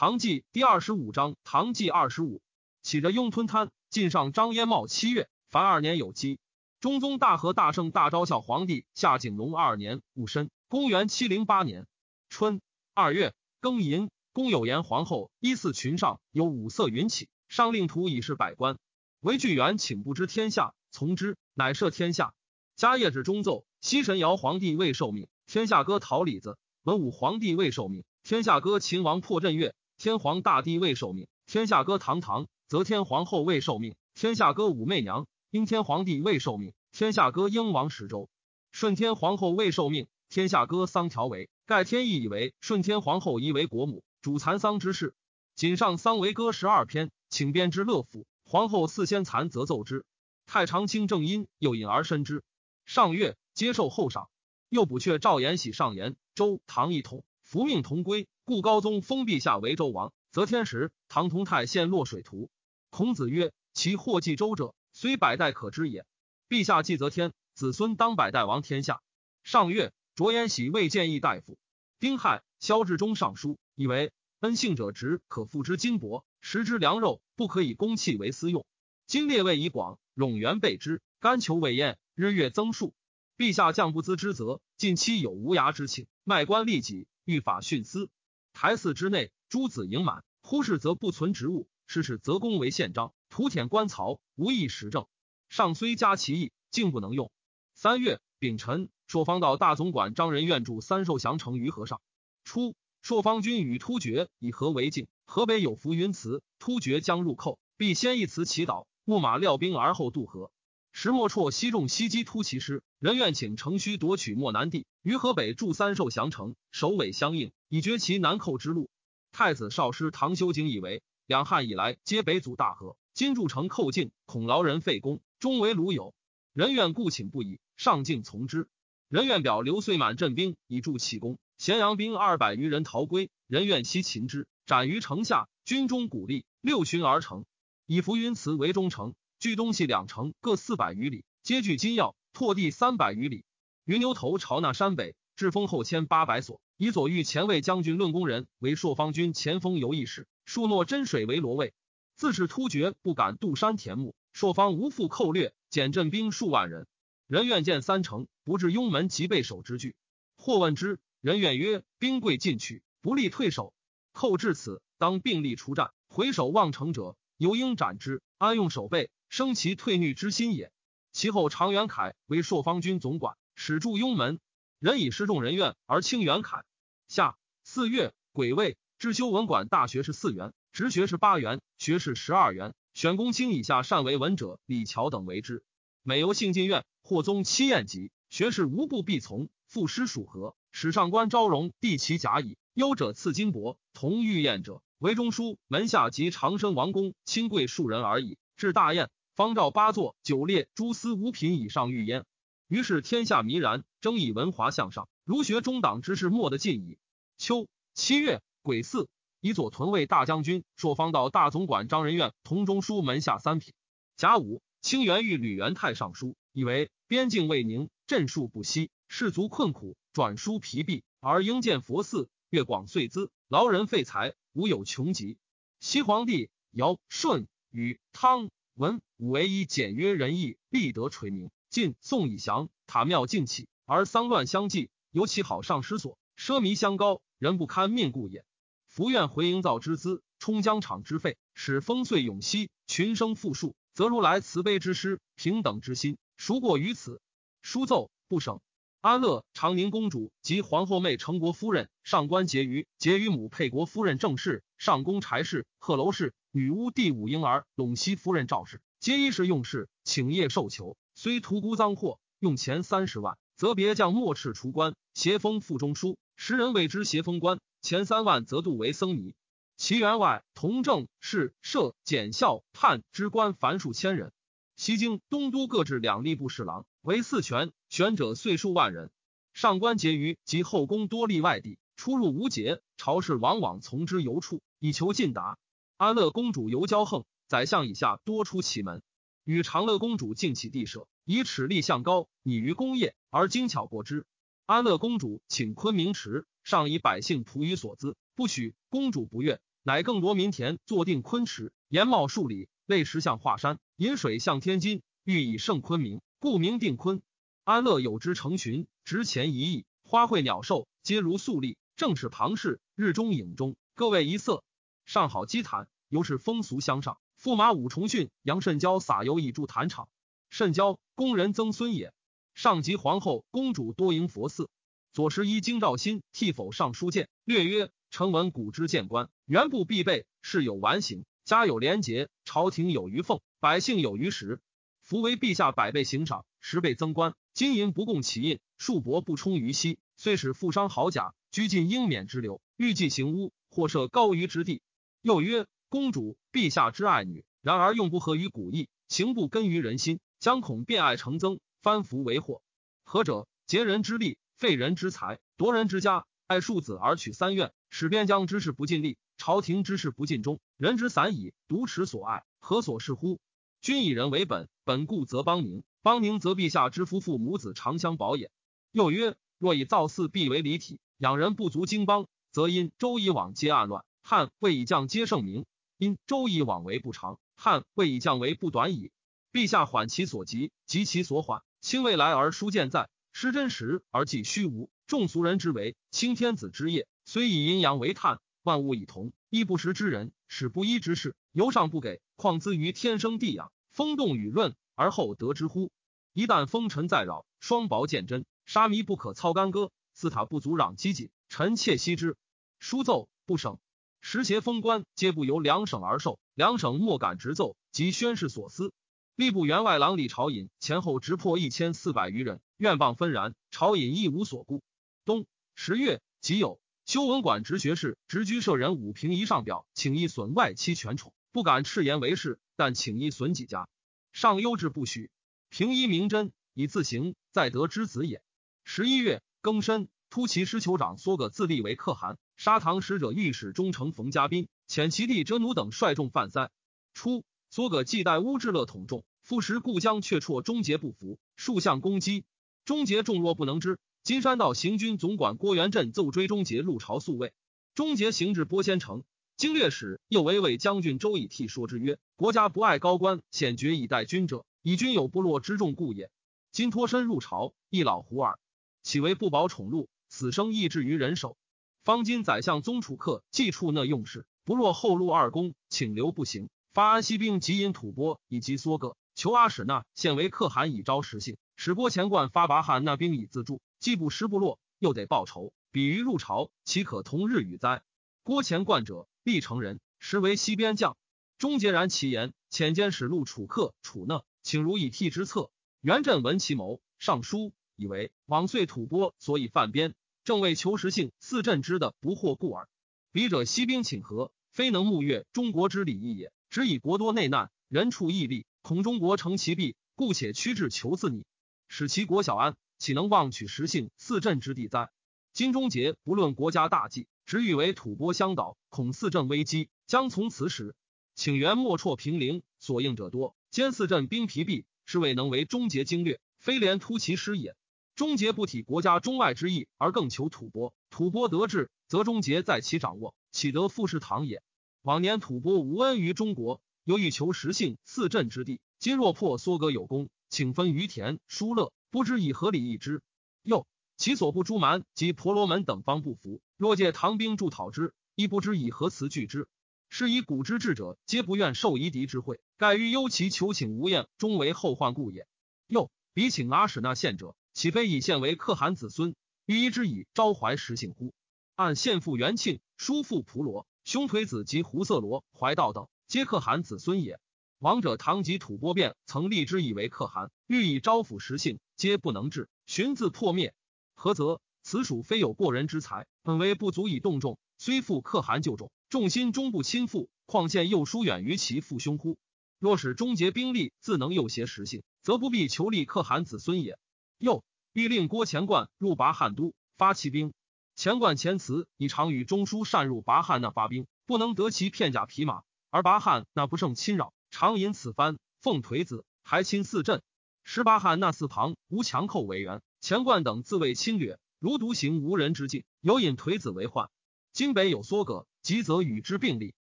唐纪第二十五章，唐纪二十五，起着雍吞贪，晋上张烟茂七月，凡二年有基。中宗大和大圣大昭孝皇帝夏景龙二年戊申，公元七零八年春二月庚寅，公有言皇后依次群上有五色云起，上令图以示百官。韦巨源请不知天下，从之，乃赦天下。嘉业至中奏：西神尧皇帝未受命，天下歌桃李子；文武皇帝未受命，天下歌秦王破阵乐。天皇大帝未受命，天下歌堂堂；则天皇后未受命，天下歌武媚娘；应天皇帝未受命，天下歌英王十周；顺天皇后未受命，天下歌桑条为。盖天意以为顺天皇后宜为国母，主蚕桑之事。谨上桑为歌十二篇，请编之乐府。皇后四先蚕，则奏之。太常卿正音又引而申之。上月接受后赏，又补阙赵延喜上言周唐一统，福命同归。故高宗封陛下为周王，则天时唐同泰献洛水图。孔子曰：“其祸继周者，虽百代可知也。陛下继则天，子孙当百代王天下。”上月，卓延喜未建议大夫。丁亥，萧志忠上书，以为恩幸者直，可付之金帛；食之粮肉，不可以公器为私用。今列位以广，冗员备之，甘求未焉，日月增数。陛下降不资之责，近期有无涯之情，卖官利己，欲法徇私。台寺之内，诸子盈满；忽视则不存职务，事事则公为宪章，图舔官曹，无益实政。上虽加其意，竟不能用。三月丙辰，朔方道大总管张仁愿筑三寿祥城于河上。初，朔方军与突厥以河为境，河北有浮云祠，突厥将入寇，必先一祠祈祷，木马料兵而后渡河。石莫绰西众西击突骑师，人愿请城虚夺取漠南地，于河北筑三寿降城，首尾相应。以绝其南寇之路。太子少师唐修景以为，两汉以来皆北阻大河，今筑城寇境，恐劳人费功，终为鲁友。人愿故请不已，上敬从之。人愿表刘遂满镇兵以助其功，咸阳兵二百余人逃归，人愿悉擒之，斩于城下。军中鼓励，六旬而成。以浮云祠为中城，距东西两城各四百余里，皆具金要，拓地三百余里。云牛头朝那山北，至封后千八百所。以左御前卫将军论功人为朔方军前锋游议使，数诺真水为罗卫。自是突厥不敢渡山田木，朔方无复寇掠，减镇兵数万人。人愿见三城，不至雍门即备守之惧。或问之，人愿曰：兵贵进取，不利退守。寇至此，当并力出战。回首望城者，犹应斩之。安用守备，生其退逆之心也。其后常元凯为朔方军总管，使驻雍门。人以失众人怨而轻元凯。下四月，癸未，知修文馆大学士四元，直学士八元，学士十二元。选公卿以下善为文者，李峤等为之。每由幸进院，或宗七宴集，学士无不必从。赋诗属和，史上官昭容，帝其甲乙。优者赐金帛，同御宴者为中书门下及长生王公亲贵数人而已。至大宴，方照八座九列，诸司五品以上御焉。于是天下弥然，争以文华向上。儒学中党之事，莫得尽矣。秋七月癸巳，以左屯卫大将军、朔方道大总管张仁愿同中书门下三品。甲午，清元御吕元泰上书，以为边境未宁，镇戍不息，士卒困苦，转书疲弊，而应建佛寺，越广岁资，劳人费财，无有穷极。西皇帝尧、舜、禹、汤、文武为一简约仁义，必得垂名。晋宋以降，塔庙尽起，而丧乱相继。尤其好上失所，奢靡相高，人不堪命故也。福愿回营造之资，充疆场之费，使丰岁永息，群生富庶，则如来慈悲之师，平等之心，孰过于此？书奏不省。安乐长宁公主及皇后妹成国夫人，上官婕妤，婕妤母沛国夫人郑氏，上宫柴氏、贺楼氏，女巫第五婴儿陇西夫人赵氏，皆衣食用事，请业受囚，虽屠孤赃货，用钱三十万。则别将末赤除官，协封副中书，时人谓之协封官。前三万则度为僧尼。其员外同政事设检校判之官凡数千人。西京东都各置两吏部侍郎，为四权，选者岁数万人。上官婕妤及后宫多立外地，出入无节，朝事往往从之游处，以求进达。安乐公主尤骄横，宰相以下多出其门，与长乐公主竞起地舍。以齿力向高，拟于工业而精巧过之。安乐公主请昆明池，上以百姓仆于所资，不许。公主不悦，乃更夺民田，坐定昆池，岩茂数里，类石像华山，引水向天津，欲以胜昆明，故名定昆。安乐有之成群，值钱一亿，花卉鸟兽皆如素丽，正是庞氏，日中影中，各为一色。上好积坛，犹是风俗相上。驸马武重训，杨慎交撒油以助坛场。慎交，宫人曾孙也。上及皇后、公主多迎佛寺。左拾遗京兆新替否上书谏，略曰：臣闻古之谏官，原不必备，事有完形，家有廉洁，朝廷有余俸，百姓有余食。夫为陛下百倍行赏，十倍增官，金银不共其印，数帛不充于息，遂使富商豪贾居尽应免之流，欲计行污，或设高于之地。又曰：公主，陛下之爱女，然而用不合于古意，情不根于人心，将恐变爱成增，翻福为祸。何者？劫人之力。废人之财，夺人之家，爱庶子而取三院，使边疆之事不尽力，朝廷之事不尽忠。人之散矣，独持所爱，何所是乎？君以人为本，本固则邦宁，邦宁则陛下之夫妇母子长相保也。又曰：若以造寺必为离体，养人不足经邦，则因周以往皆暗乱，汉魏以降皆盛名。因周以往为不长，汉魏以降为不短矣。陛下缓其所急，急其所缓，亲未来而书见在。失真实而寄虚无，众俗人之为清天子之业，虽以阴阳为叹，万物以同。一不食之人，使不衣之事，由上不给，况兹于天生地养，风动雨润而后得之乎？一旦风尘再扰，双薄见真，沙弥不可操干戈，四塔不足攘积谨。臣妾惜之。书奏不省，时协封官皆不由两省而受，两省莫敢直奏及宣示所思。吏部员外郎李朝隐前后直破一千四百余人。愿谤纷然，朝隐亦无所顾。冬十月己酉，修文馆直学士、直居舍人武平仪上表，请一损外戚权宠，不敢赤言为事，但请一损几家。上优质不许。平一明真，以自行，再得之子也。十一月庚申，突骑师酋长梭葛自立为可汗，沙唐使者御史中丞冯家宾遣其弟哲奴等率众犯塞。初，梭葛继代乌质勒统众，复时故将却绰终结不服，数项攻击。终结众若不能知，金山道行军总管郭元振奏追终结入朝宿卫。终结行至波仙城，经略使又为魏将军周以替说之曰：“国家不爱高官显爵以待君者，以君有部落之众故也。今脱身入朝，一老胡耳，岂为不保宠禄，死生亦至于人手？方今宰相宗楚客既处那用事，不若后路二公，请留不行。发安西兵即引吐蕃以及梭葛，求阿史那现为可汗以招实性。”使郭前冠发拔汉那兵以自助，既不失部落，又得报仇，比于入朝，岂可同日语哉？郭前冠者，历城人，实为西边将。终结然其言，遣监使路楚客、楚讷，请如以替之策。元振闻其谋，上书以为往岁吐蕃所以犯边，正为求实性，四镇之的不惑故耳。彼者西兵请和，非能沐月中国之礼义也。只以国多内难，人处异利，恐中国成其弊，故且屈至求自拟。使其国小安，岂能妄取实性四镇之地哉？金钟杰不论国家大计，只欲为吐蕃相导，恐四镇危机，将从此始。请元莫辍平陵，所应者多，兼四镇兵疲弊，是未能为终结经略，非连突其师也。终结不体国家中外之意，而更求吐蕃，吐蕃得志，则终结在其掌握，岂得复是唐也？往年吐蕃无恩于中国，犹欲求实性四镇之地，今若破梭格有功。请分于田疏勒，不知以何礼易之。又其所不诸蛮及婆罗门等方不服，若借唐兵助讨之，亦不知以何辞拒之。是以古之智者，皆不愿受夷狄之惠，盖欲忧其求请无厌，终为后患故也。又彼请阿史那献者，岂非以献为可汗子孙，欲依之以昭怀实性乎？按献父元庆、叔父蒲罗、兄颓子及胡色罗、怀道等，皆可汗子孙也。王者唐及吐蕃变，曾立之以为可汗，欲以招抚实性，皆不能治，寻自破灭。何则？此属非有过人之才，本为不足以动众，虽复可汗就众，众心终不亲附，况见又疏远于其父兄乎？若使终结兵力，自能诱挟实性，则不必求立可汗子孙也。又欲令郭前冠入拔汉都，发骑兵。前冠前辞以常与中书擅入拔汉那发兵，不能得其片甲匹马，而拔汉那不胜侵扰。常引此番，奉颓子，还侵四镇。十八汉那四旁无强寇为援，钱冠等自卫侵略，如独行无人之境，有引颓子为患。京北有梭葛，急则与之并立，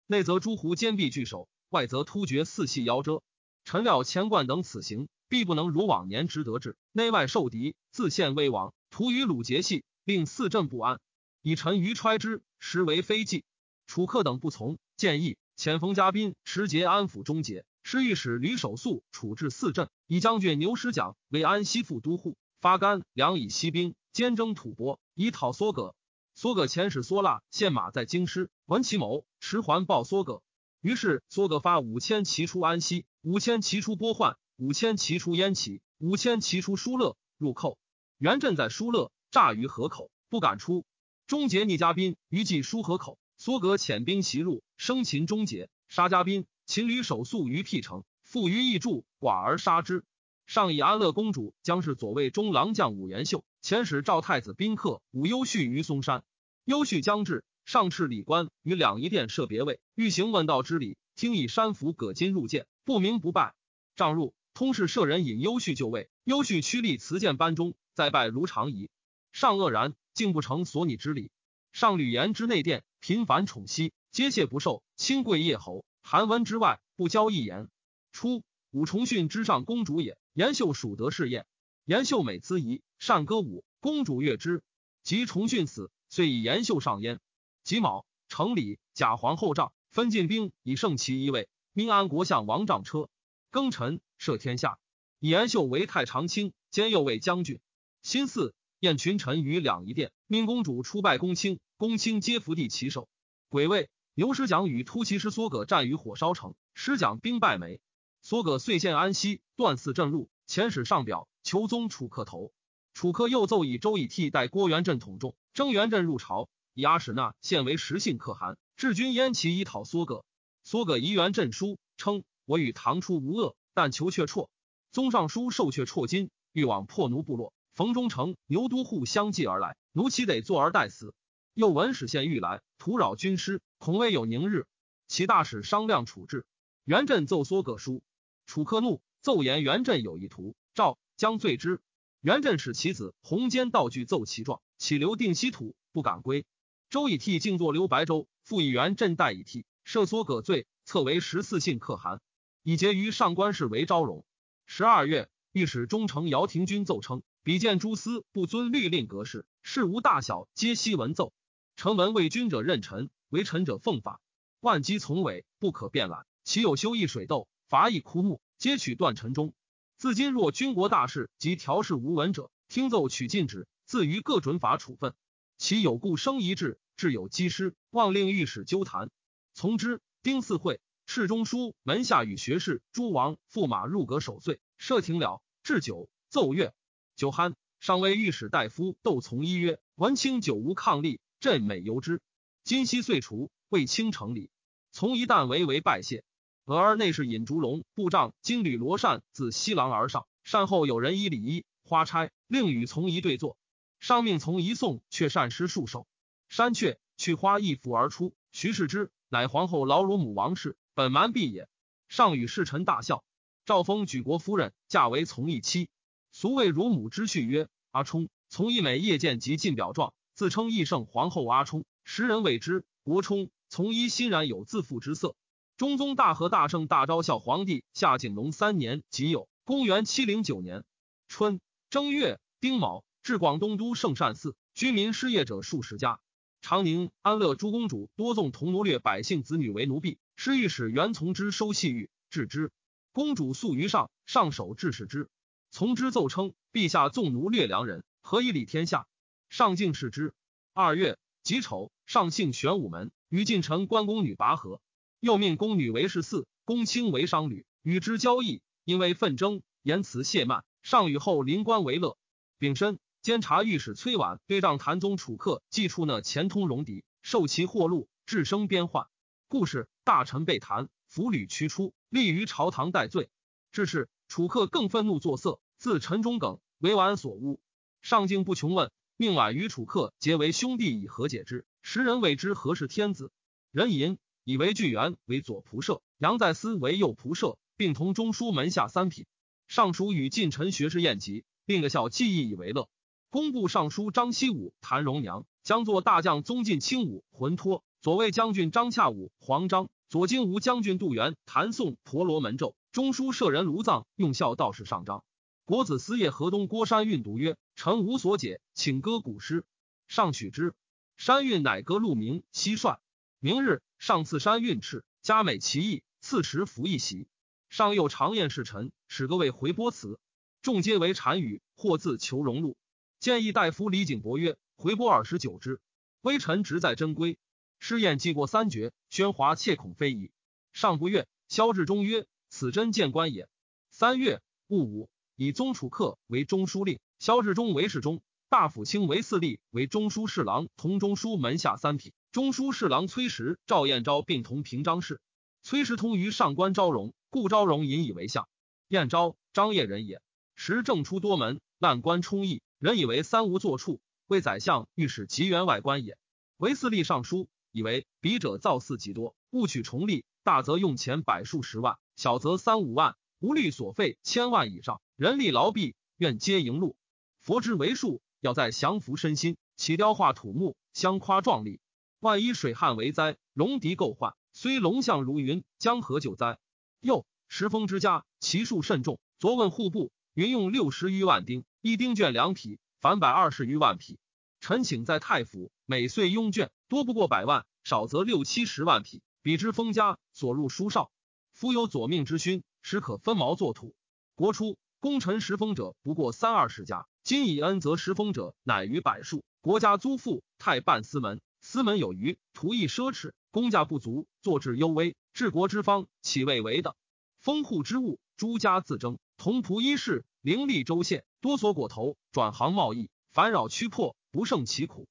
内则诸胡坚壁拒守，外则突厥四系夭折。臣料钱冠等此行，必不能如往年之得志，内外受敌，自陷危亡，徒与鲁结系，令四镇不安。以臣于揣之，实为非计。楚客等不从，建议遣冯家宾持节安抚中节，师御史吕守素处置四镇，以将军牛师奖为安西副都护，发干粮以息兵，兼征吐蕃，以讨梭葛。梭葛遣使梭腊献马在京师，闻其谋，持环报梭葛。于是梭葛发五千骑出安西，五千骑出波换，五千骑出燕齐，五千骑出疏勒入寇。元镇在疏勒，诈于河口，不敢出。终结逆嘉宾于济疏河口，梭葛遣兵袭入，生擒终结，杀嘉宾。秦吕守宿于辟城，复于义助寡而杀之。上以安乐公主将是左卫中郎将武延秀，遣使赵太子宾客武攸绪于嵩山。攸绪将至，上敕礼官于两仪殿设别位，欲行问道之礼。听以山府葛金入见，不明不拜。帐入，通事舍人引攸绪就位，攸绪屈立辞见班中，再拜如常仪。上愕然，竟不成所拟之礼。上吕言之内殿频繁宠惜，皆谢不受。亲贵叶侯，韩文之外不交一言。初，武重训之上公主也。延秀属得侍宴，延秀美姿仪，善歌舞，公主悦之。及重训死，遂以延秀上焉。己卯，成礼，假皇后帐，分进兵以胜其一位。命安国相王帐车。庚辰，赦天下，以延秀为太常卿，兼右卫将军。辛巳，宴群臣于两仪殿，命公主出拜公卿，公卿皆伏地起手。癸未，牛师奖与突骑师梭葛战于火烧城，师奖兵败没。梭葛遂陷安西，断四镇路。遣使上表求宗楚客头。楚客又奏以周以替代郭元振统众，征元振入朝，以阿史那现为实信可汗，治军燕齐以讨梭葛。梭葛移元振书称：“我与唐初无恶，但求却绰。宗尚书受却绰金，欲往破奴部落。冯忠诚、牛都护相继而来，奴岂得坐而待死？又闻使县欲来，徒扰军师，恐未有宁日。其大使商量处置。元振奏梭葛书。”楚客怒，奏言元振有一图，赵将罪之。元振使其子弘坚道具奏其状，岂留定西土，不敢归。周以替静坐留白州，复以元振代以替，赦缩葛罪，册为十四姓可汗，以结于上官氏为昭容。十二月，御史中丞姚廷君奏称，比见诸司不遵律令格式，事无大小皆悉闻奏。臣闻为君者任臣，为臣者奉法，万机从尾，不可变懒。岂有修一水斗？伐一枯木，皆取断臣中。自今若军国大事及调事无闻者，听奏取禁止，自于各准法处分。其有故生疑志，志有积失，望令御史纠谈，从之。丁巳会，侍中书门下与学士诸王驸马入阁守岁，设停了，置酒奏乐。酒酣，上谓御史大夫窦从一曰：“文卿久无抗力，朕美由之。今夕岁除，为卿成礼。从一旦唯为拜谢。”俄而内侍尹烛龙部帐金缕罗扇自西廊而上，善后有人衣礼衣花钗，令与从一对坐。上命从一送却善诗数首。山阙去花一拂而出。徐氏之乃皇后老乳母王氏，本蛮婢也。上与侍臣大笑。赵封举国夫人嫁为从一妻，俗谓乳母之婿曰阿冲。从一美夜见及进表状，自称义圣皇后阿冲。时人谓之国冲。从一欣然有自负之色。中宗大和大圣大昭孝皇帝夏景龙三年己酉，公元七零九年春正月丁卯，至广东都圣善寺，居民失业者数十家。长宁安乐诸公主多纵同奴掠百姓子女为奴婢，师御史袁从之收细狱置之。公主诉于上，上首致使之。从之奏称：陛下纵奴掠良人，何以理天下？上敬视之。二月己丑，上幸玄武门，与晋城关公女拔河。又命宫女为侍四，公卿为商旅，与之交易。因为纷争，言辞懈慢。上与后临官为乐。丙申，监察御史崔婉对仗谭宗楚客，既出那钱通戎狄，受其货禄，致生边患。故事大臣被弹，俘虏驱出，立于朝堂待罪。至是，楚客更愤怒作色，自陈中耿为婉所诬。上敬不穷问，命婉与楚客结为兄弟，以和解之。时人谓之何氏天子？人吟。以为巨源为左仆射，杨在思为右仆射，并同中书门下三品。尚书与近臣学士宴集，并个笑记忆以为乐。工部尚书张希武、谭荣娘将作大将宗进轻武浑脱，左卫将军张洽武黄章，左金吾将军杜元谭宋婆罗门咒，中书舍人卢藏用孝道士上章。国子司业河东郭山运读曰：“臣无所解，请歌古诗。”上取之。山运乃歌鹿鸣蟋蟀。明日上赐山运敕，佳美其意，赐食服一席。上又常宴侍臣，使各位回波词，众皆为单语，或自求荣禄。建议大夫李景伯曰：“回波二十九之，微臣直在真归。”诗宴既过三绝，喧哗切恐非矣。上不悦。萧志忠曰：“此真见官也。”三月戊午，以宗楚客为中书令，萧志忠为侍中，大府卿为四吏，为中书侍郎同中书门下三品。中书侍郎崔实、赵彦昭并同平章事。崔实通于上官昭容，故昭容引以为相。彦昭，张掖人也。时政出多门，滥官充溢，人以为三无坐处，为宰相御史及员外官也。为四吏尚书。以为笔者造寺极多，务取重利，大则用钱百数十万，小则三五万，无虑所费千万以上，人力劳弊，愿皆迎路。佛之为术，要在降服身心，起雕画土木，相夸壮丽。万一水旱为灾，戎狄构患，虽龙象如云，江河救灾。又石峰之家，其数甚众。昨问户部，云用六十余万丁，一丁卷两匹，凡百二十余万匹。臣请在太府，每岁拥卷。多不过百万，少则六七十万匹。比之封家所入书少，夫有左命之勋，实可分毛作土。国初功臣食封者不过三二十家，今以恩泽食封者乃逾百数。国家租赋，太办司门，司门有余，图役奢侈，公家不足，坐治幽微，治国之方岂未为的？封户之物，诸家自争，同仆衣饰，凌厉州县，多所裹头，转行贸易，烦扰驱迫，不胜其苦。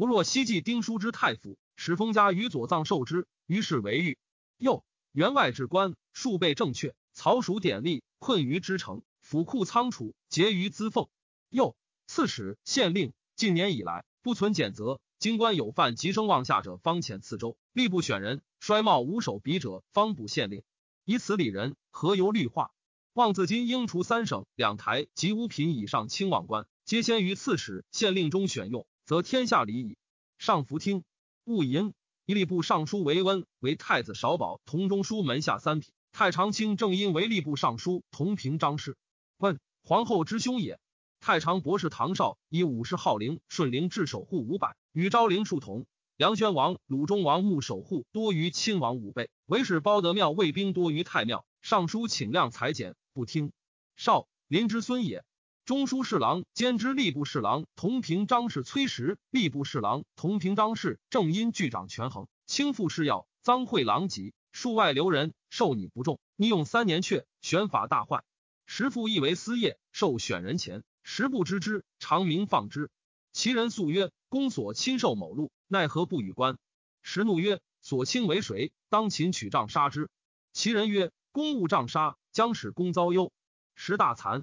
不若西晋丁书之太傅，使封家于左藏受之，于是为御。又员外之官，数倍正确，曹属典吏，困于之城，府库仓储，结于资俸。又刺史、县令，近年以来不存检责，京官有犯急声望下者，方遣次州，吏部选人，衰茂无手笔者，方补县令。以此理人，何由律化？望自今应除三省两台及五品以上清望官，皆先于刺史、县令中选用。则天下礼矣。上福听，勿淫。以吏部尚书韦温为太子少保同中书门下三品。太常卿正因为吏部尚书同平章事。问皇后之兄也。太常博士唐绍以武士号陵顺陵至守护五百，与昭陵数同。梁宣王、鲁中王墓守护多于亲王五倍。为使包德庙卫兵多于太庙。尚书请量裁减，不听。少林之孙也。中书侍郎兼之吏部侍郎同平章事崔实，吏部侍郎同平章事正因具掌权衡，轻负事要，赃贿狼藉，数外留人，受你不重，逆用三年阙，选法大坏。时复亦为私业，受选人钱，时不知之，常明放之。其人诉曰：“公所亲受某禄，奈何不与官？”时怒曰：“所亲为谁？当擒取杖杀之。”其人曰：“公务杖杀，将使公遭忧。”时大惭。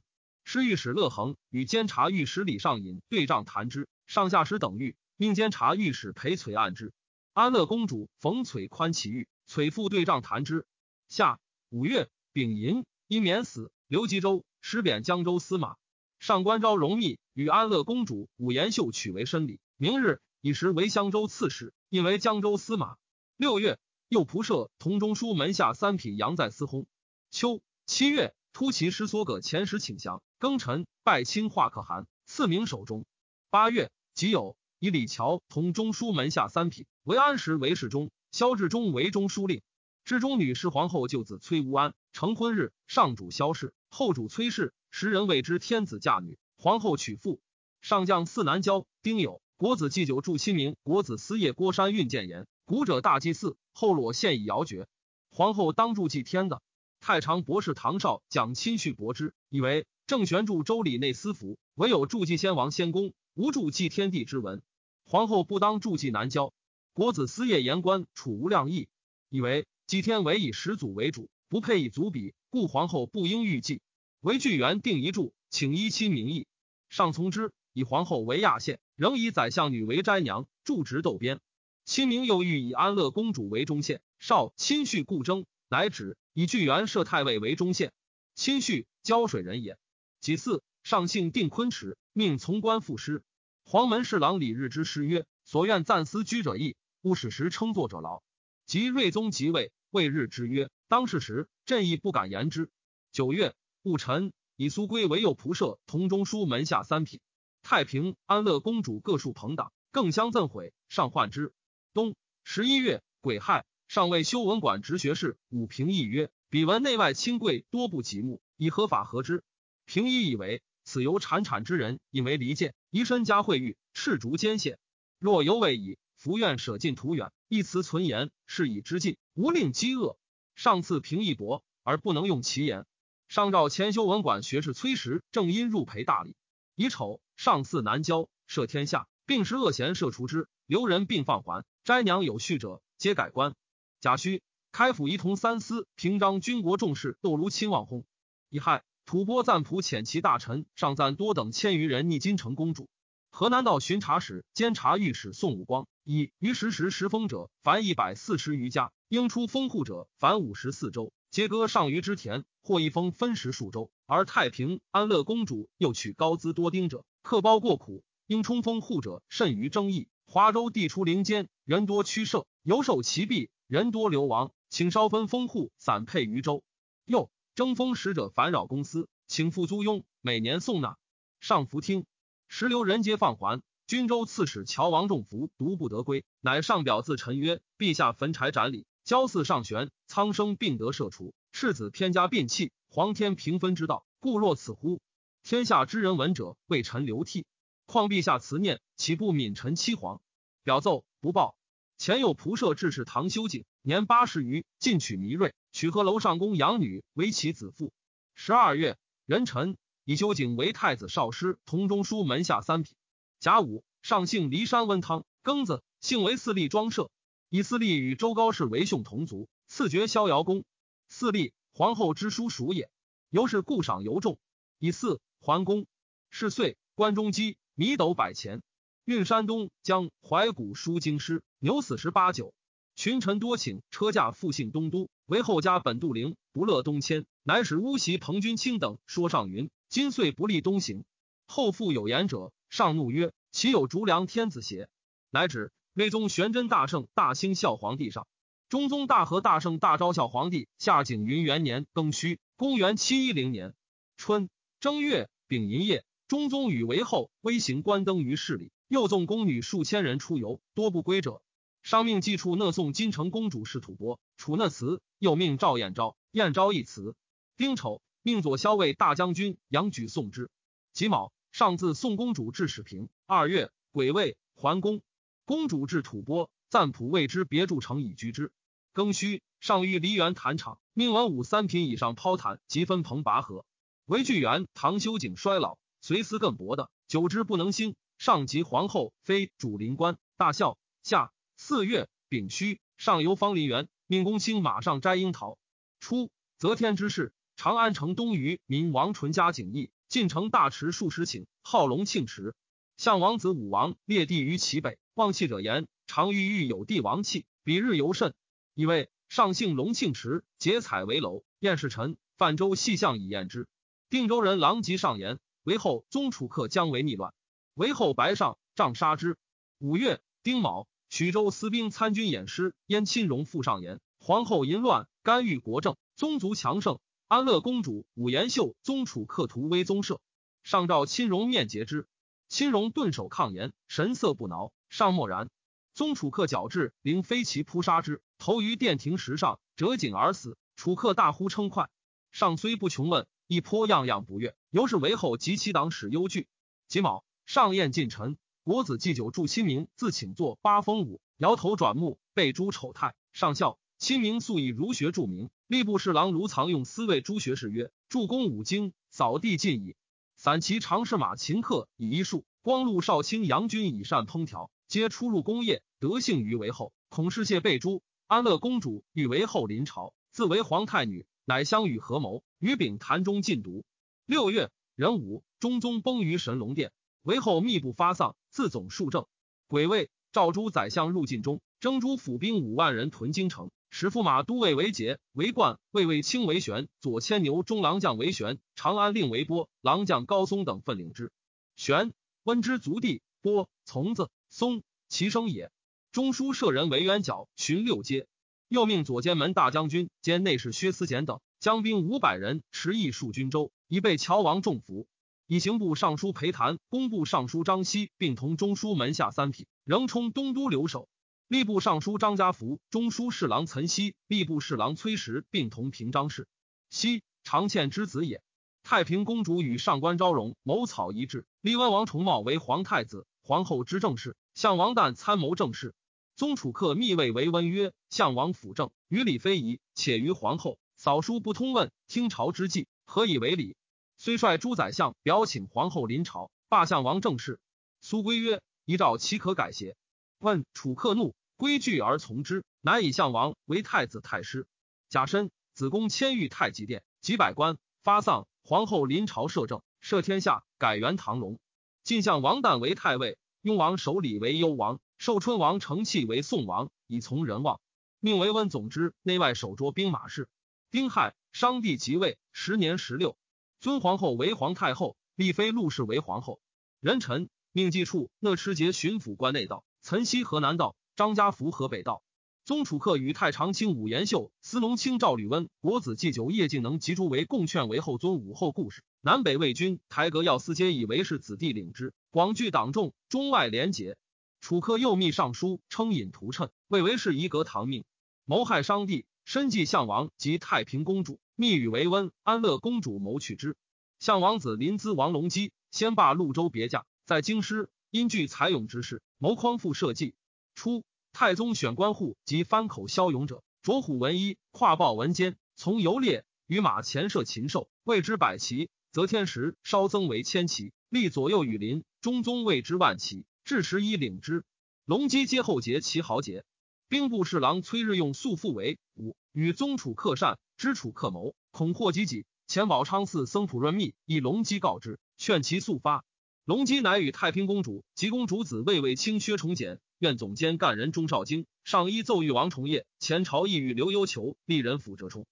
师御史乐衡与监察御史李尚隐对仗谈之，上下史等谕，命监察御史裴璀案之。安乐公主冯璀宽其狱，璀复对仗谈之。下五月丙寅，因免死。刘吉州师贬江州司马。上官昭容密与安乐公主武延秀娶为申礼。明日以时为襄州刺史，因为江州司马。六月右仆射同中书门下三品杨在司薨。秋七月。突骑师梭葛前时请降，庚辰拜清化可汗，赐名守中。八月己酉，以李峤同中书门下三品，为安时为侍中，萧志忠为中书令。至忠女侍皇后舅子崔无安成婚日，上主萧氏，后主崔氏，时人谓之天子嫁女。皇后娶妇，上将四南郊丁酉，国子祭酒祝亲明，国子司业郭山运谏言，古者大祭祀，后裸献以遥绝。皇后当祝祭天的。太常博士唐绍讲亲叙博之，以为郑玄著周礼内司服，唯有助祭先王先公，无助祭天地之文。皇后不当助祭南郊。国子司业言官楚无量义，以为祭天唯以始祖为主，不配以祖比，故皇后不应御祭。为巨源定一柱，请依亲名义，上从之。以皇后为亚县，仍以宰相女为斋娘，驻职斗边。亲明又欲以安乐公主为中县，少亲叙故争，乃止。以巨源设太尉为中县，亲叙胶水人也。己巳，上姓定昆池，命从官赋诗。黄门侍郎李日之诗曰：“所愿暂思居者易，勿使时称作者劳。即睿宗即位，谓日之曰：“当世时，朕亦不敢言之。”九月，戊辰，以苏归为右仆射、同中书门下三品。太平、安乐公主各数朋党，更相赠毁，上患之。冬十一月，癸亥，上谓修文馆直学士武平义曰：“彼闻内外亲贵多不及目，以合法合之。”平一以为此由产产之人，引为离间，疑身加惠誉，赤足奸险。若犹未已，福愿舍近图远，一词存言，是以之尽，无令饥饿。上赐平义薄，而不能用其言。上诏前修文馆学士崔实，正因入陪大礼。乙丑，上巳南郊，赦天下，并时恶贤赦除之，留人并放还。斋娘有序者，皆改官。甲戌，开府仪同三司平章军国重事窦卢亲望薨。乙亥，吐蕃赞普遣其大臣上赞多等千余人逆金城公主。河南道巡查使、监察御史宋武光以于时时时封者，凡一百四十余家；应出封户者，凡五十四州。皆割上虞之田，或一封分食数州。而太平、安乐公主又取高资多丁者，客包过苦，应冲封户者甚于争议。华州地出林间，人多驱射，犹受其弊，人多流亡，请稍分封户，散配于州。又征封使者烦扰公司，请付租庸，每年送纳。上服听。时留人皆放还，军州刺史乔王仲福独不得归，乃上表自陈曰：“陛下焚柴斩礼，交祀上玄，苍生并得赦除。世子偏加摒弃，皇天平分之道，故若此乎？天下之人闻者，为臣流涕。况陛下慈念，岂不悯臣欺皇？表奏不报。前有仆射致仕唐修景，年八十余，进取弥锐，取贺楼上宫养女为其子妇。十二月，壬辰。以修景为太子少师，同中书门下三品。甲午，上姓骊山温汤庚子，姓为四立庄社。以四立与周高氏为兄同族，赐爵逍遥公。四立皇后之叔属也，由是故赏尤重。以四桓公。是岁，关中饥，米斗百钱。运山东将怀古书京师，牛死十八九。群臣多请车驾复幸东都，为后家本杜陵不乐东迁，乃使乌袭彭君卿等说上云。今岁不利东行，后复有言者，上怒曰：“岂有逐良天子邪？”乃指睿宗玄真大圣大兴孝皇帝上，中宗大和大圣大昭孝皇帝下景云元年庚戌，公元七一零年春正月丙寅夜，中宗与为后微行关灯于市里，又纵宫女数千人出游，多不归者。上命祭处讷送金城公主是吐蕃，处讷辞，又命赵彦昭，彦昭一辞。丁丑。命左骁卫大将军杨举送之。己卯，上自宋公主至始平。二月，癸未，桓公。公主至吐蕃，赞普为之别筑城以居之。庚戌，上谕梨园坛场，命文武三品以上抛坛，即分棚拔河。为巨源唐修景衰老，随思更薄的，久之不能兴。上及皇后妃主临官，大笑。下四月丙戌，上游方林园，命公卿马上摘樱桃。初，则天之事。长安城东隅，民王纯家景义，进城大池数十顷，号龙庆池。相王子武王列地于其北，望气者言：常欲欲有帝王气，比日尤甚。以为上姓龙庆池，结彩为楼。燕世臣泛舟细相以验之。定州人狼藉上言，为后宗楚客将为逆乱，为后白上杖杀之。五月丁卯，徐州司兵参军演师燕亲荣复上言：皇后淫乱，干预国政，宗族强盛。安乐公主武延秀宗楚客图威宗社，上诏亲荣面结之，亲荣顿首抗言，神色不挠。上默然。宗楚客矫治，令飞骑扑杀之，投于殿庭石上，折颈而死。楚客大呼称快。上虽不穷问，亦颇样样不悦。由是为后及其党使忧惧。己卯，上宴近臣，国子祭酒祝亲明，自请坐八风舞，摇头转目，被诸丑态。上笑。亲明素以儒学著名，吏部侍郎卢藏用思谓诸学士曰：“助攻五经，扫地尽矣。散骑常侍马秦客以医术，光禄少卿杨军以善烹调，皆出入宫业，德幸于为后。孔氏谢被诛。安乐公主欲为后临朝，自为皇太女，乃相与合谋，与丙坛中禁毒。六月壬午，中宗崩于神龙殿，为后密不发丧，自总数正。癸未，赵诸宰相入晋中，征诸府兵五万人屯京城。使驸马都尉为节为冠，魏卫卿为玄，左牵牛中郎将为玄，长安令为波，郎将高松等分领之。玄温之族弟，波从子松其生也。中书舍人为元角巡六街，又命左监门大将军兼内侍薛思简等将兵五百人持役戍军州，以备乔王重服。以刑部尚书裴谭、工部尚书张熙并同中书门下三品，仍充东都留守。吏部尚书张家福、中书侍郎岑熙、吏部侍郎崔实并同平章事。熙，常倩之子也。太平公主与上官昭容谋草一致，立温王重茂为皇太子，皇后之政事，向王旦参谋政事。宗楚客密谓为温曰：“相王辅政，于礼非宜，且于皇后扫书不通问，听朝之际，何以为礼？”虽率诸宰相表请皇后临朝，罢相王政事。苏归曰：“依诏岂可改邪？”问楚客怒，归惧而从之，乃以相王为太子太师。甲申，子宫迁御太极殿，及百官发丧。皇后临朝摄政，摄天下，改元唐隆。晋相王旦为太尉，雍王守礼为幽王，寿春王承器为宋王，以从人望。命为温总之，内外守捉兵马事。丁亥，商帝即位，时年十六，尊皇后为皇太后，立妃陆氏为皇后。人臣命祭处讷持节巡抚关内道，岑溪河南道，张家福河北道。宗楚客与太常卿武延秀、司农卿赵吕温、国子祭酒叶敬能及诸为共劝为后尊武后故事。南北魏军台阁要司皆以为是子弟领之，广聚党众，中外连结。楚客又密上书称引屠谶，谓为是夷革唐命，谋害商帝，身继项王及太平公主，密与为温、安乐公主谋取之。项王子临淄王隆基先罢潞州别驾，在京师因具才勇之士，谋匡复社稷。初。太宗选官户及藩口骁勇者，着虎文衣，跨豹文肩，从游猎，与马前射禽兽，谓之百骑。则天时稍增为千骑，立左右羽林，中宗谓之万骑，至时以领之。隆基皆后结其豪杰。兵部侍郎崔日用素复为五，与宗楚客善，知楚客谋，恐祸及己。前宝昌寺僧普润密以隆基告之，劝其速发。隆基乃与太平公主及公主子魏卫卿薛崇简。院总监干人钟少京上衣奏谕王崇业，前朝意欲刘幽求立人辅折冲。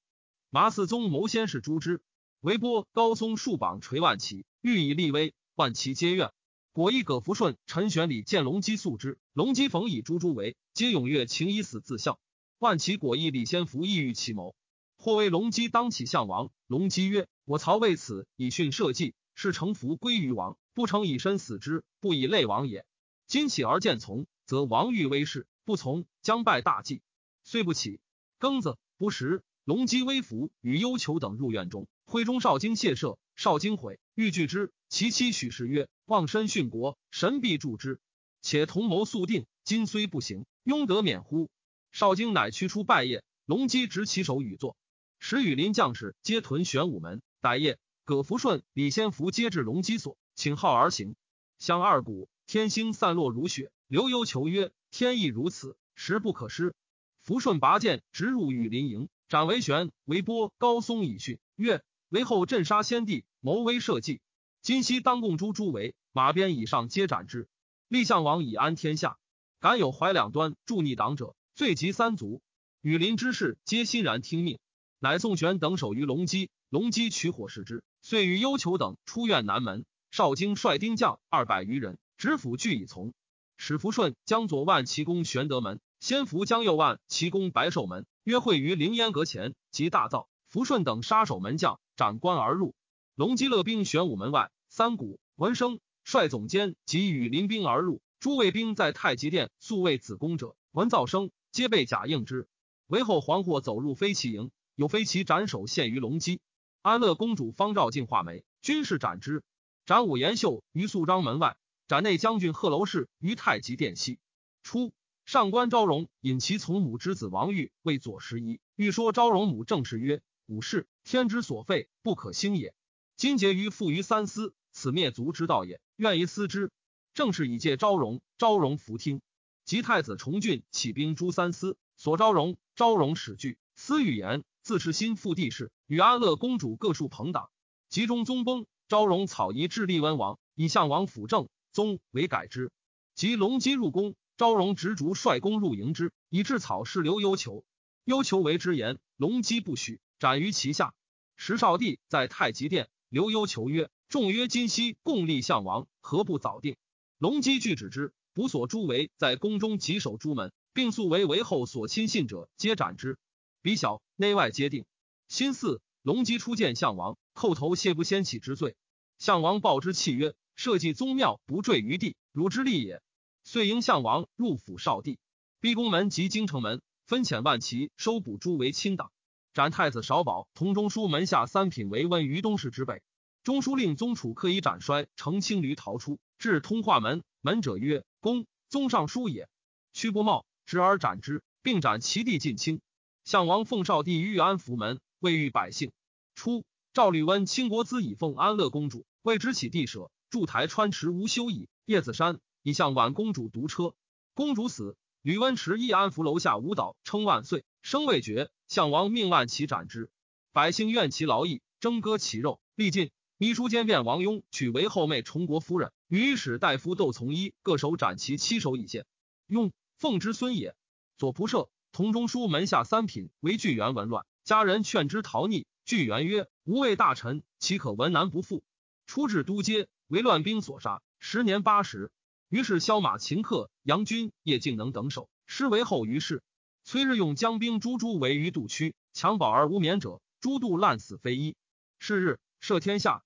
麻四宗谋先是诛之。韦波高松数榜垂万骑，欲以立威，万骑皆怨。果一葛福顺、陈玄礼见隆基素之，隆基逢以诛诸为，皆踊跃情以死自效。万骑果意李先福意欲其谋，或为隆基当起相王。隆基曰：“我曹为此以训社稷，是成福归于王，不成以身死之，不以累王也。今起而见从。”则王欲威势不从，将败大计。虽不起，庚子不食。隆基微服与幽求等入院中，徽中少京谢赦，少京悔，欲拒之。其妻许氏曰：“望身殉国，神必助之。且同谋速定，今虽不行，庸得免乎？”少京乃驱出拜谒。隆基执其手与坐。时羽林将士皆屯玄武门。逮夜，葛福顺、李先福皆至隆基所，请号而行。相二鼓，天星散落如雪。刘幽求曰：“天意如此，时不可失。”福顺拔剑直入羽林营，斩为玄、为波、高松以训。曰：“为后镇杀先帝，谋威社稷。今夕当共诛诸为马鞭以上，皆斩之。立项王以安天下。敢有怀两端助逆党者，罪及三族。”羽林之士皆欣然听命，乃宋玄等守于龙基，龙基取火食之。遂与幽求等出院南门。少京率丁将二百余人，执府俱以从。使福顺将左万骑攻玄德门，先福将右万骑攻白寿门，约会于凌烟阁前，即大造。福顺等杀守门将，斩关而入。龙基勒兵玄武门外，三鼓闻声，率总监及羽临兵而入。诸卫兵在太极殿宿卫子宫者，闻噪声，皆被甲应之。为后黄祸走入飞骑营，有飞骑斩首献于隆基。安乐公主方照进画眉，军士斩之。斩武延秀于肃章门外。斩内将军贺楼氏于太极殿西。初，上官昭容引其从母之子王玉为左拾遗。欲说昭容母正事曰：“武士天之所废，不可兴也。今结于父于三思，此灭族之道也。愿以思之。”正是以借昭容，昭容弗听。及太子重俊起兵诛三思，所昭容，昭容始惧。思语言，自是心腹地势，与安乐公主各数朋党。集中宗崩，昭容草夷至立温王，以相王辅政。宗为改之，及隆基入宫，昭容执烛率公入迎之，以致草是留幽求。幽求为之言，隆基不许，斩于其下。时少帝在太极殿，留幽求曰：“众曰今夕共立项王，何不早定？”隆基拒止之。捕所诸为在宫中棘守诸门，并素为为后所亲信者，皆斩之。比小内外皆定。新四隆基初见项王，叩头谢不先起之罪。项王报之契曰：“社稷宗庙不坠于地，汝之利也。”遂迎项王入府少帝，逼宫门及京城门，分遣万骑收捕诸为亲党。斩太子少保同中书门下三品为温于东市之北。中书令宗楚刻以斩衰，乘青驴逃出，至通化门。门者曰：“公宗尚书也。”屈不冒执而斩之，并斩其弟近亲。项王奉少帝御安福门，未遇百姓。初，赵吕温倾国资以奉安乐公主，为之起地舍，筑台川池无休矣。叶子山以向晚公主独车，公主死，吕温持义安福楼下舞蹈，称万岁，声未绝。项王命万骑斩之，百姓怨其劳役，争割其肉。力尽。秘书监变王雍娶为后妹崇国夫人，与使大夫窦从一各手斩其七手以献。雍奉之孙也。左仆射同中书门下三品为巨源文乱，家人劝之逃逆。巨源曰：“吾为大臣，岂可闻难不复？”出至都街，为乱兵所杀，时年八十。于是萧马秦客、杨军、叶敬能等守，失为后于是。崔日用将兵诸诸围于杜区，强保而无免者，诸度烂死非一。是日。赦天下，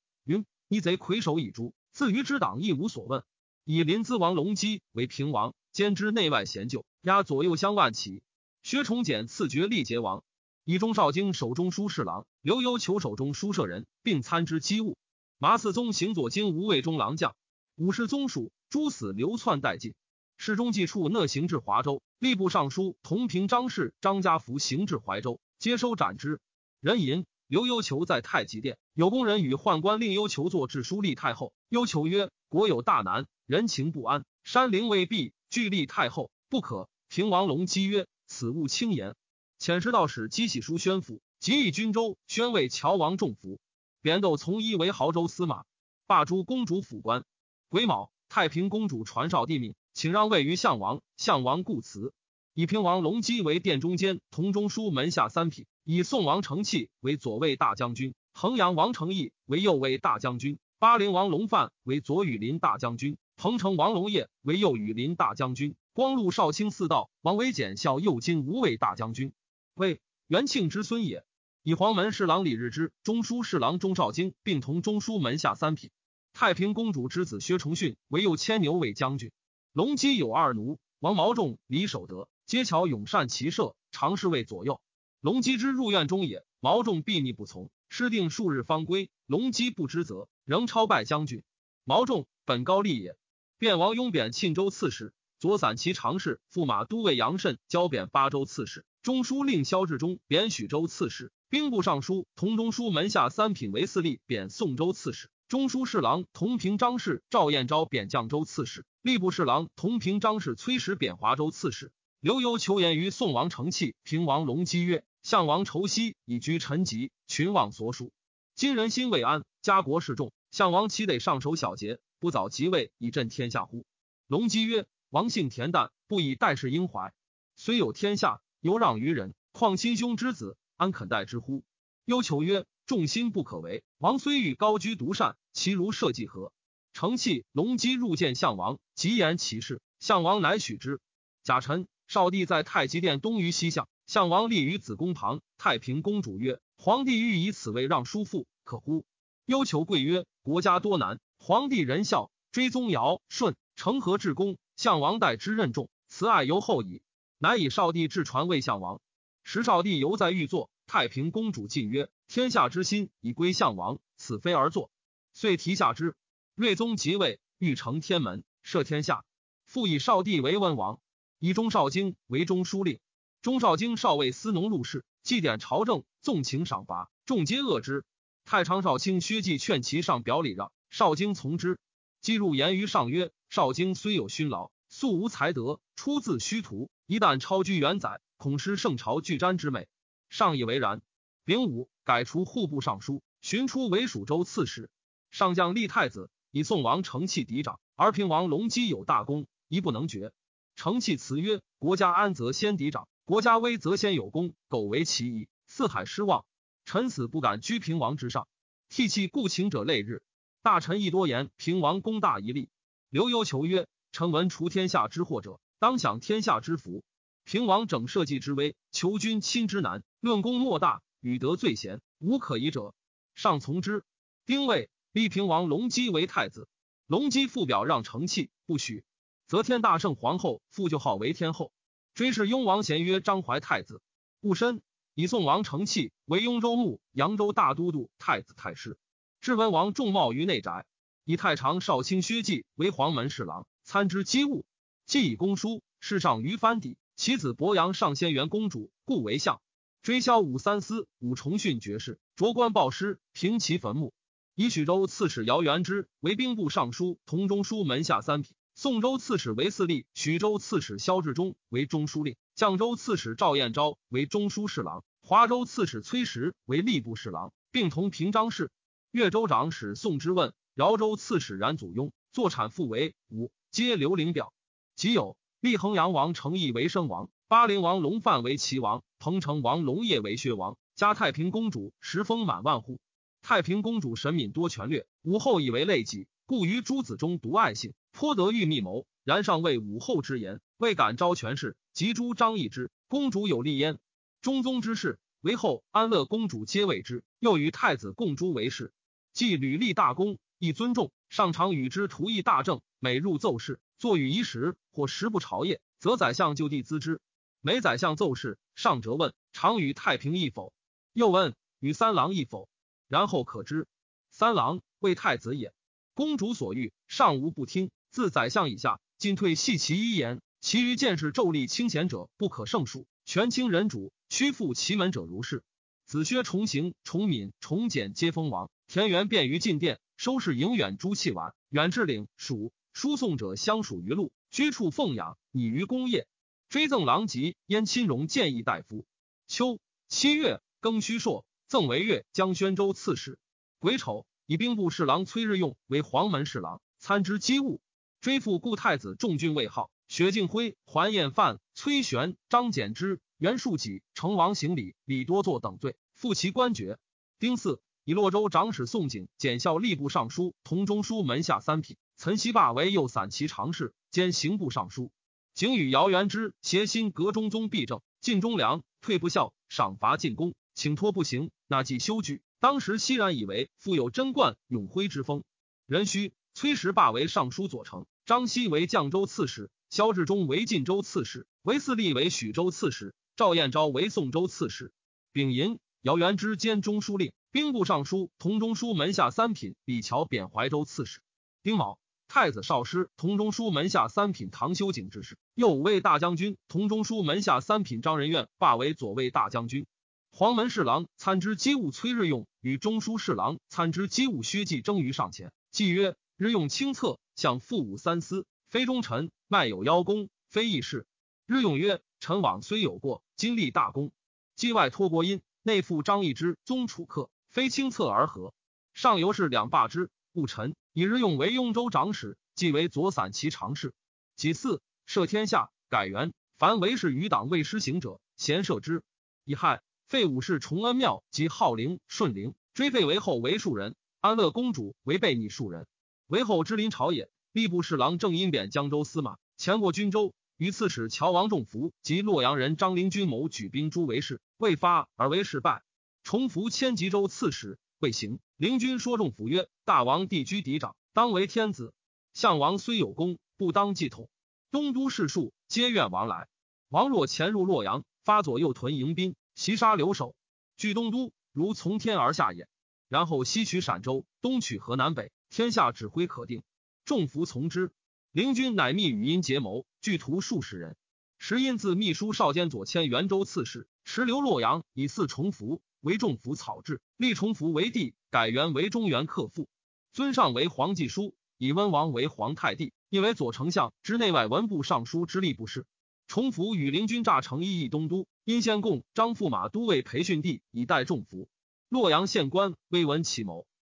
逆贼魁首以诛，自于之党亦无所问。以临淄王隆基为平王，兼之内外贤旧，压左右相万骑。薛崇简赐爵历节王，以中少京守中书侍郎，刘幽求守中书舍人，并参知机务。麻四宗行左京无卫中郎将，武士宗属诸死流窜殆尽。侍中记处讷行至华州，吏部尚书同平张氏张家福行至怀州，接收斩之。人吟。刘幽求在太极殿，有工人与宦官令幽求作致书立太后。幽求曰：“国有大难，人情不安，山陵未毕，俱立太后不可。”平王隆基曰：“此勿轻言。”遣使道使积喜书宣府，即以军州宣慰乔王重福，贬斗从一为亳州司马，罢诸公主府官。癸卯，太平公主传少帝命，请让位于项王。项王故辞，以平王隆基为殿中监，同中书门下三品。以宋王承器为左卫大将军，衡阳王承义为右卫大将军，巴陵王龙范为左羽林大将军，彭城王龙业为右羽林大将军，光禄少卿四道王维简校右金吾卫大将军，为元庆之孙也。以黄门侍郎李日之、中书侍郎钟少京并同中书门下三品。太平公主之子薛崇训为右牵牛卫将军。隆基有二奴，王毛仲、李守德，皆巧勇善骑射，常侍卫左右。隆基之入院中也，毛仲避逆不从，失定数日方归。隆基不知责，仍超拜将军。毛仲本高丽也，便王雍贬沁州刺史，左散骑常侍、驸马都尉杨慎交贬巴州刺史，中书令萧志忠贬许州刺史，兵部尚书同中书门下三品为四吏贬宋州刺史，中书侍郎同平张氏赵彦昭贬绛州刺史，吏部侍郎同平张氏崔实贬华州刺史。刘游求言于宋王成器、平王隆基曰。项王仇息以居臣疾，群望所属。今人心未安，家国势重，项王岂得上守小节，不早即位以振天下乎？隆基曰：“王姓恬淡，不以代世英怀。虽有天下，犹让于人，况亲兄之子，安肯待之乎？”忧求曰：“众心不可为。王虽欲高居独善，其如社稷何？”成器、隆基入见项王，即言其事。项王乃许之。贾臣、少帝在太极殿东隅西向。项王立于子宫旁，太平公主曰：“皇帝欲以此位让叔父，可乎？”忧求贵曰：“国家多难，皇帝仁孝，追宗尧舜，成何至公？项王待之任重，慈爱尤厚矣。”乃以少帝至传魏项王。时少帝犹在御座，太平公主进曰：“天下之心已归项王，此非而坐。”遂提下之。睿宗即位，欲成天门，赦天下，复以少帝为文王，以中少京为中书令。钟少京少尉司农入仕，祭典朝政，纵情赏罚，众皆恶之。太常少卿薛稷劝其上表礼让，少京从之。既入言于上曰：“少京虽有勋劳，素无才德，出自虚徒。一旦超居元载，恐失圣朝巨瞻之美。”上以为然。丙午，改除户部尚书，寻出为蜀州刺史。上将立太子，以宋王承器嫡长，而平王隆基有大功，一不能绝。承器辞曰：“国家安则先嫡长。”国家危则先有功，苟为其一，四海失望。臣死不敢居平王之上，替弃故请者累日。大臣亦多言平王功大一立。刘幽求曰：“臣闻除天下之祸者，当享天下之福。平王整社稷之危，求君亲之难。论功莫大，与得罪贤，无可疑者。上从之。丁未，立平王隆基为太子。隆基父表让成器，不许。则天大圣皇后复就号为天后。追谥雍王贤曰张怀太子。戊申，以宋王承器为雍州牧、扬州大都督、太子太师。至文王重茂于内宅。以太常少卿薛稷为黄门侍郎，参知机务。既以公书，世上于藩邸。其子伯阳上仙元公主，故为相。追萧武三思、武重训爵士，擢官报师，平其坟墓。以许州刺史姚元之为兵部尚书、同中书门下三品。宋州刺史为四吏，徐州刺史萧志忠为中书令，绛州刺史赵彦昭为中书侍郎，华州刺史崔实为吏部侍郎，并同平章事。越州长史宋之问。饶州刺史冉祖雍坐产父为五，皆刘伶表。即有立衡阳王成义为生王，巴陵王龙范为齐王，彭城王龙业为薛王。加太平公主时封满万户。太平公主神敏多权略，武后以为累己，故于诸子中独爱信，颇得欲密谋。然上谓武后之言，未敢招权势，及诸张易之。公主有立焉。中宗之事，为后安乐公主皆谓之。又与太子共诸为事，既屡立大功。亦尊重，上常与之图议大政。每入奏事，坐与一时，或时不朝夜，则宰相就地咨之。每宰相奏事，上辄问：常与太平议否？又问：与三郎议否？然后可知。三郎为太子也。公主所欲，上无不听。自宰相以下，进退系其一言。其余见识骤立清闲者，不可胜数。权倾人主，屈服其门者如是。子薛重行、重敏、重简皆封王。田园便于进殿。收拾营远诸器碗，远至领属输送者相属于路，居处奉养，拟于公业。追赠郎籍，燕亲荣建议大夫。秋七月庚戌朔，赠为越江宣州刺史。癸丑，以兵部侍郎崔日用为黄门侍郎，参知机务。追父故太子重郡位号。薛敬辉、桓彦范、崔玄、张简之、袁术己、成王行礼、李多作等罪，复其官爵。丁巳。以洛州长史宋景检校吏部尚书同中书门下三品，岑熙霸为右散骑常侍兼刑部尚书。景与姚元之协心革中宗弊政，进忠良，退不孝，赏罚进宫，请托不行，纳即休居。当时熙然以为富有贞观永徽之风。壬戌，崔实霸为尚书左丞，张熙为绛州刺史，萧志忠为晋州刺史，韦四立为许州刺史，赵彦昭为宋州刺史。丙寅，姚元之兼中书令。兵部尚书同中书门下三品李峤贬怀州刺史。丁卯，太子少师同中书门下三品唐修景之事。右五卫大将军同中书门下三品张仁愿罢为左卫大将军。黄门侍郎参知机务崔日用与中书侍郎参知机务薛稷争于上前，既曰：“日用清策，向父武三思，非忠臣，卖有邀功，非义士。”日用曰：“臣往虽有过，今立大功，既外托国因，内附张易之宗楚客。”非清策而合，上游是两罢之。戊臣以日用为雍州长史，即为左散骑常侍。己巳，赦天下，改元。凡为是余党未施行者，咸赦之。乙亥，废武氏崇恩庙及号陵、顺陵，追废为后为庶人。安乐公主为被逆庶人，为后之临朝也。吏部侍郎正因贬江州司马，前过军州，与刺史乔王仲福及洛阳人张陵君谋举兵诛为氏，未发而为事败。重服迁吉州刺史，未行。灵君说仲甫曰：“大王地居嫡长，当为天子。项王虽有功，不当继统。东都士庶皆愿王来。王若潜入洛阳，发左右屯迎宾，袭杀留守，据东都，如从天而下也。然后西取陕州，东取河南北，天下指挥可定。众服从之。灵君乃密语音结谋，聚徒数十人。时因自秘书少监左迁元州刺史，持留洛阳，以赐重福。”为众福草制，立重福为帝，改元为中原客父，尊上为皇继叔，以温王为皇太帝，因为左丞相之内外文部尚书之吏不是。重福与灵军诈成一邑东都，因先贡张驸马都尉培训地以待仲福。洛阳县官微闻其谋，